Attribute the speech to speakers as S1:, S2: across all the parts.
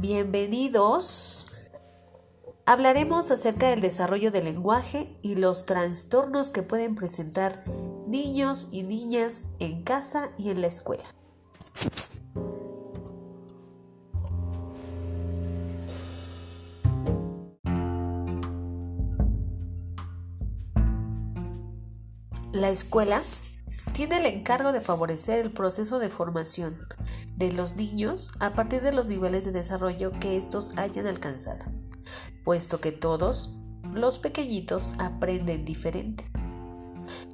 S1: bienvenidos. Hablaremos acerca del desarrollo del lenguaje y los trastornos que pueden presentar niños y niñas en casa y en la escuela. La escuela tiene el encargo de favorecer el proceso de formación de los niños a partir de los niveles de desarrollo que estos hayan alcanzado, puesto que todos los pequeñitos aprenden diferente.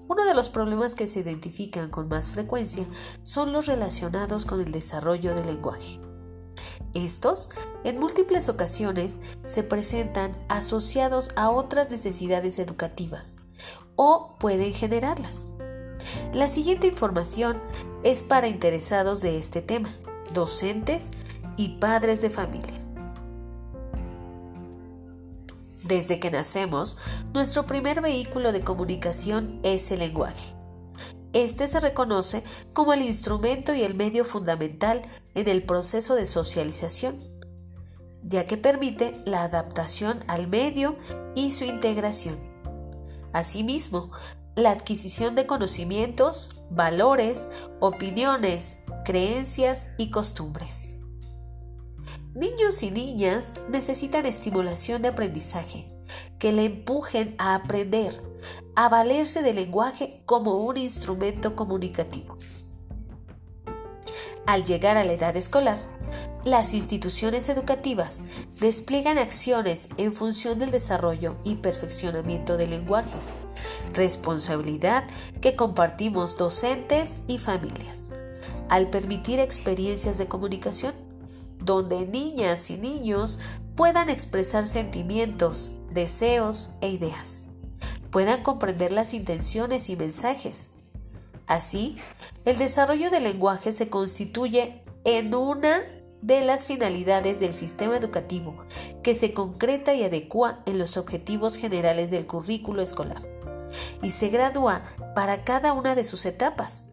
S1: Uno de los problemas que se identifican con más frecuencia son los relacionados con el desarrollo del lenguaje. Estos, en múltiples ocasiones, se presentan asociados a otras necesidades educativas o pueden generarlas. La siguiente información es para interesados de este tema, docentes y padres de familia. Desde que nacemos, nuestro primer vehículo de comunicación es el lenguaje. Este se reconoce como el instrumento y el medio fundamental en el proceso de socialización, ya que permite la adaptación al medio y su integración. Asimismo, la adquisición de conocimientos, valores, opiniones, creencias y costumbres. Niños y niñas necesitan estimulación de aprendizaje que le empujen a aprender, a valerse del lenguaje como un instrumento comunicativo. Al llegar a la edad escolar, las instituciones educativas despliegan acciones en función del desarrollo y perfeccionamiento del lenguaje, responsabilidad que compartimos docentes y familias, al permitir experiencias de comunicación donde niñas y niños puedan expresar sentimientos, deseos e ideas, puedan comprender las intenciones y mensajes. Así, el desarrollo del lenguaje se constituye en una de las finalidades del sistema educativo que se concreta y adecua en los objetivos generales del currículo escolar y se gradúa para cada una de sus etapas,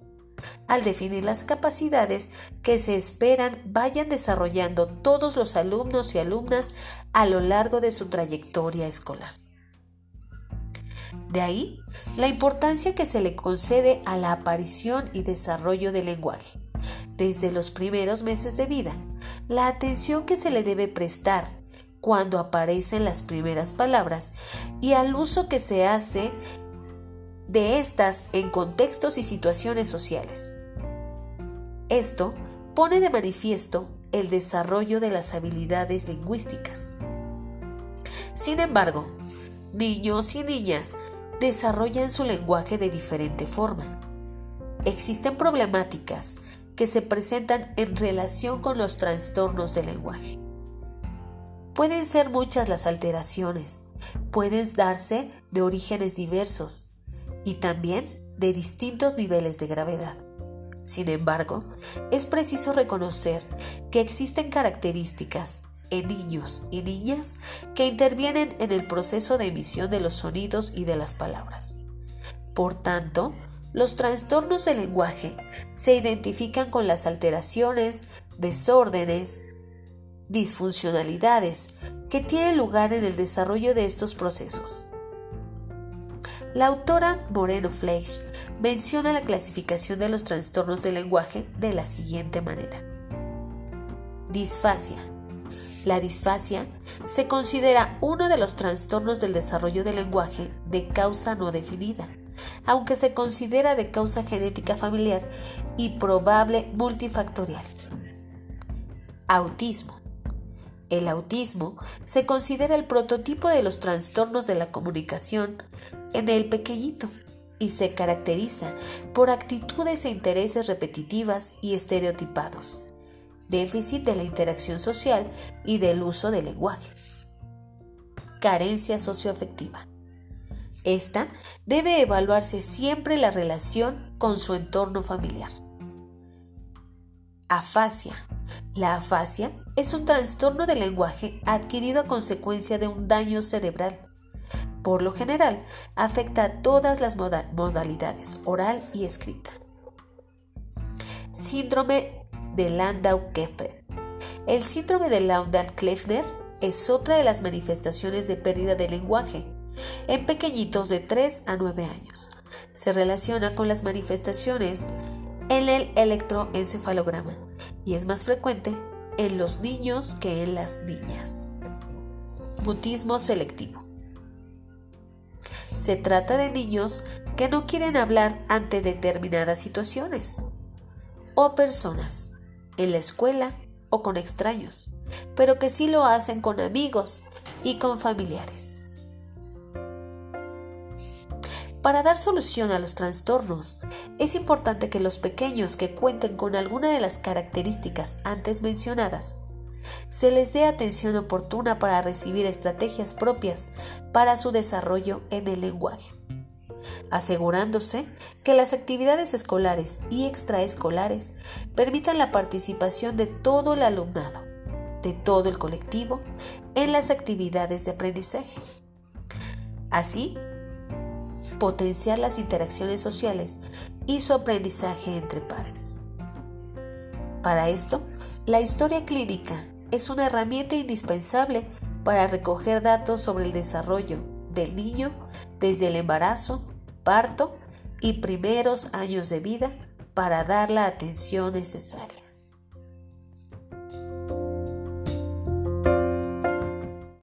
S1: al definir las capacidades que se esperan vayan desarrollando todos los alumnos y alumnas a lo largo de su trayectoria escolar. De ahí la importancia que se le concede a la aparición y desarrollo del lenguaje, desde los primeros meses de vida, la atención que se le debe prestar cuando aparecen las primeras palabras y al uso que se hace de estas en contextos y situaciones sociales. Esto pone de manifiesto el desarrollo de las habilidades lingüísticas. Sin embargo, niños y niñas desarrollan su lenguaje de diferente forma. Existen problemáticas que se presentan en relación con los trastornos del lenguaje. Pueden ser muchas las alteraciones, pueden darse de orígenes diversos y también de distintos niveles de gravedad. Sin embargo, es preciso reconocer que existen características en niños y niñas que intervienen en el proceso de emisión de los sonidos y de las palabras. Por tanto, los trastornos del lenguaje se identifican con las alteraciones, desórdenes, disfuncionalidades que tienen lugar en el desarrollo de estos procesos. La autora Moreno Fleisch menciona la clasificación de los trastornos del lenguaje de la siguiente manera. Disfasia. La disfasia se considera uno de los trastornos del desarrollo del lenguaje de causa no definida aunque se considera de causa genética familiar y probable multifactorial. Autismo. El autismo se considera el prototipo de los trastornos de la comunicación en el pequeñito y se caracteriza por actitudes e intereses repetitivas y estereotipados, déficit de la interacción social y del uso del lenguaje, carencia socioafectiva. Esta debe evaluarse siempre la relación con su entorno familiar. Afasia. La afasia es un trastorno del lenguaje adquirido a consecuencia de un daño cerebral. Por lo general, afecta a todas las modalidades, oral y escrita. Síndrome de Landau-Kleffner. El síndrome de Laudal-Kleffner es otra de las manifestaciones de pérdida de lenguaje en pequeñitos de 3 a 9 años. Se relaciona con las manifestaciones en el electroencefalograma y es más frecuente en los niños que en las niñas. Mutismo selectivo. Se trata de niños que no quieren hablar ante determinadas situaciones o personas, en la escuela o con extraños, pero que sí lo hacen con amigos y con familiares. Para dar solución a los trastornos, es importante que los pequeños que cuenten con alguna de las características antes mencionadas se les dé atención oportuna para recibir estrategias propias para su desarrollo en el lenguaje, asegurándose que las actividades escolares y extraescolares permitan la participación de todo el alumnado, de todo el colectivo, en las actividades de aprendizaje. Así, potenciar las interacciones sociales y su aprendizaje entre pares. Para esto, la historia clínica es una herramienta indispensable para recoger datos sobre el desarrollo del niño desde el embarazo, parto y primeros años de vida para dar la atención necesaria.